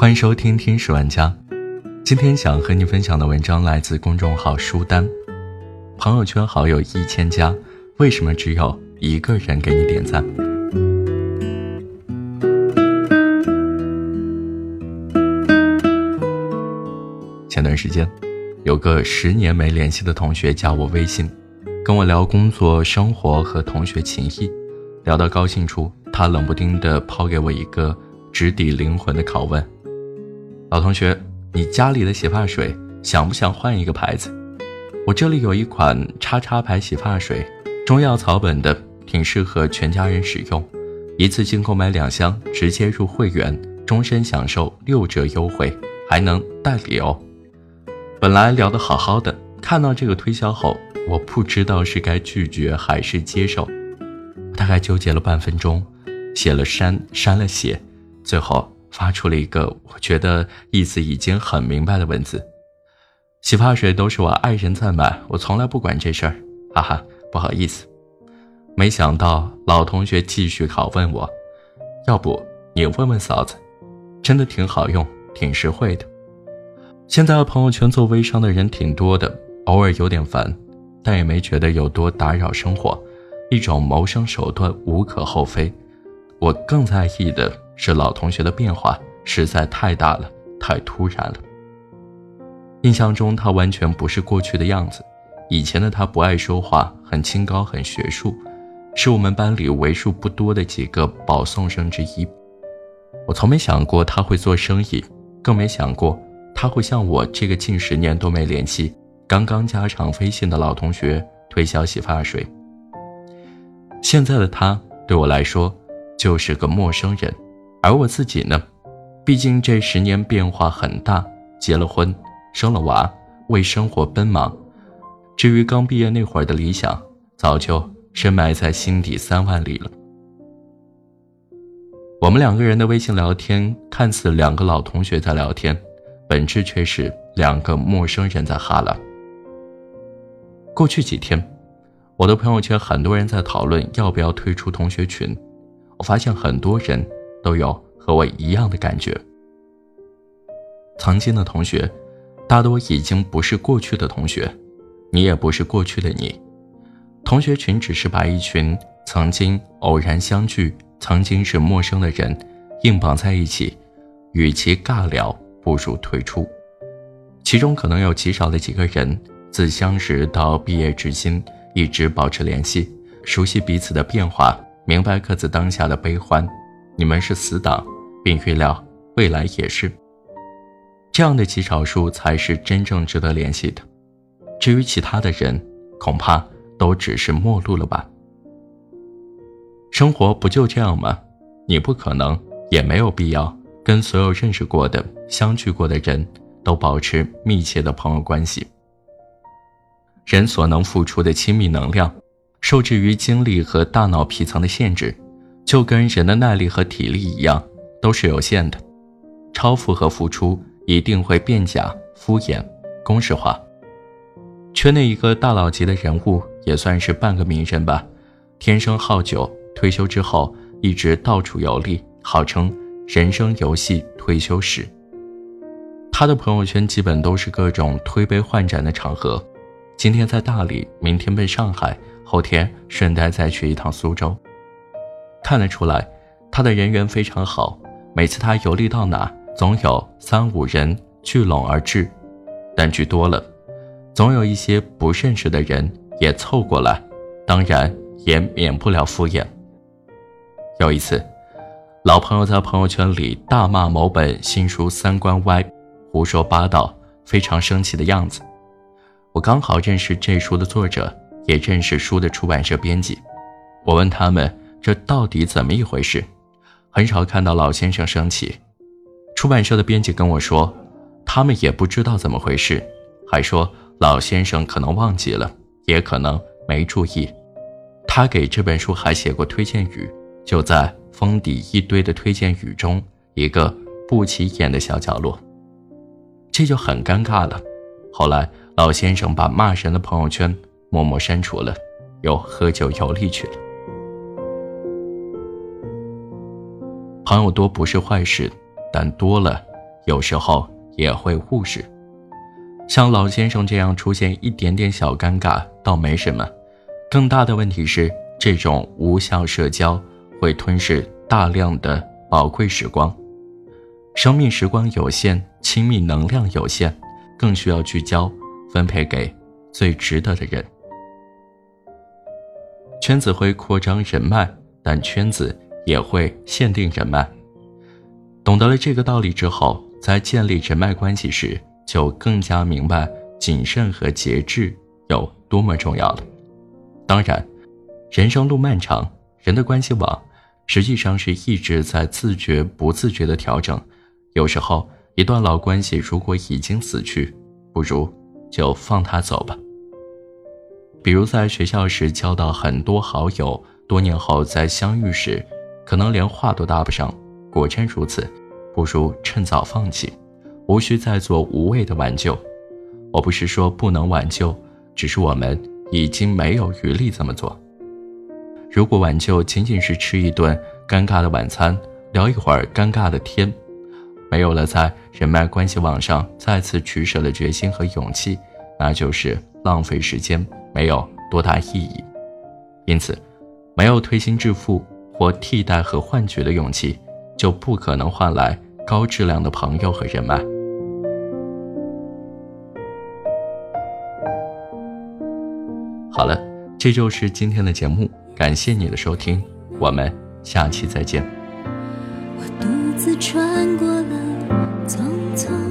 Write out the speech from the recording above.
欢迎收听《听史玩家》。今天想和你分享的文章来自公众号“书单”。朋友圈好友一千加，为什么只有一个人给你点赞？前段时间，有个十年没联系的同学加我微信，跟我聊工作、生活和同学情谊。聊到高兴处，他冷不丁地抛给我一个直抵灵魂的拷问：“老同学，你家里的洗发水想不想换一个牌子？我这里有一款叉叉牌洗发水，中药草本的，挺适合全家人使用。一次性购买两箱，直接入会员，终身享受六折优惠，还能代理哦。”本来聊得好好的，看到这个推销后，我不知道是该拒绝还是接受。大概纠结了半分钟，写了删，删了写，最后发出了一个我觉得意思已经很明白的文字：洗发水都是我爱人在买，我从来不管这事儿，哈哈，不好意思。没想到老同学继续拷问我：要不你问问嫂子，真的挺好用，挺实惠的。现在朋友圈做微商的人挺多的，偶尔有点烦，但也没觉得有多打扰生活。一种谋生手段无可厚非，我更在意的是老同学的变化实在太大了，太突然了。印象中他完全不是过去的样子，以前的他不爱说话，很清高，很学术，是我们班里为数不多的几个保送生之一。我从没想过他会做生意，更没想过他会向我这个近十年都没联系、刚刚加上微信的老同学推销洗发水。现在的他对我来说就是个陌生人，而我自己呢，毕竟这十年变化很大，结了婚，生了娃，为生活奔忙。至于刚毕业那会儿的理想，早就深埋在心底三万里了。我们两个人的微信聊天，看似两个老同学在聊天，本质却是两个陌生人在哈拉。过去几天。我的朋友圈很多人在讨论要不要退出同学群，我发现很多人都有和我一样的感觉。曾经的同学，大多已经不是过去的同学，你也不是过去的你。同学群只是把一群曾经偶然相聚、曾经是陌生的人硬绑在一起，与其尬聊，不如退出。其中可能有极少的几个人，自相识到毕业至今。一直保持联系，熟悉彼此的变化，明白各自当下的悲欢。你们是死党，并预料未来也是。这样的极少数才是真正值得联系的。至于其他的人，恐怕都只是陌路了吧。生活不就这样吗？你不可能，也没有必要跟所有认识过的、相聚过的人都保持密切的朋友关系。人所能付出的亲密能量，受制于精力和大脑皮层的限制，就跟人的耐力和体力一样，都是有限的。超负荷付出一定会变假、敷衍、公式化。圈内一个大佬级的人物，也算是半个名人吧。天生好酒，退休之后一直到处游历，号称“人生游戏退休史”。他的朋友圈基本都是各种推杯换盏的场合。今天在大理，明天奔上海，后天顺带再去一趟苏州。看得出来，他的人缘非常好。每次他游历到哪，总有三五人聚拢而至，但聚多了，总有一些不认识的人也凑过来，当然也免不了敷衍。有一次，老朋友在朋友圈里大骂某本新书三观歪，胡说八道，非常生气的样子。我刚好认识这书的作者，也认识书的出版社编辑。我问他们这到底怎么一回事，很少看到老先生生气。出版社的编辑跟我说，他们也不知道怎么回事，还说老先生可能忘记了，也可能没注意。他给这本书还写过推荐语，就在封底一堆的推荐语中，一个不起眼的小角落，这就很尴尬了。后来。老先生把骂人的朋友圈默默删除了，又喝酒游历去了。朋友多不是坏事，但多了有时候也会忽视。像老先生这样出现一点点小尴尬倒没什么，更大的问题是这种无效社交会吞噬大量的宝贵时光。生命时光有限，亲密能量有限，更需要聚焦，分配给最值得的人。圈子会扩张人脉，但圈子也会限定人脉。懂得了这个道理之后，在建立人脉关系时，就更加明白谨慎和节制有多么重要了。当然，人生路漫长，人的关系网实际上是一直在自觉不自觉的调整。有时候，一段老关系如果已经死去，不如就放他走吧。比如在学校时交到很多好友，多年后在相遇时，可能连话都搭不上。果真如此，不如趁早放弃，无需再做无谓的挽救。我不是说不能挽救，只是我们已经没有余力这么做。如果挽救仅仅是吃一顿尴尬的晚餐，聊一会儿尴尬的天。没有了在人脉关系网上再次取舍的决心和勇气，那就是浪费时间，没有多大意义。因此，没有推心置腹或替代和换取的勇气，就不可能换来高质量的朋友和人脉。好了，这就是今天的节目，感谢你的收听，我们下期再见。我独自穿过。竟是。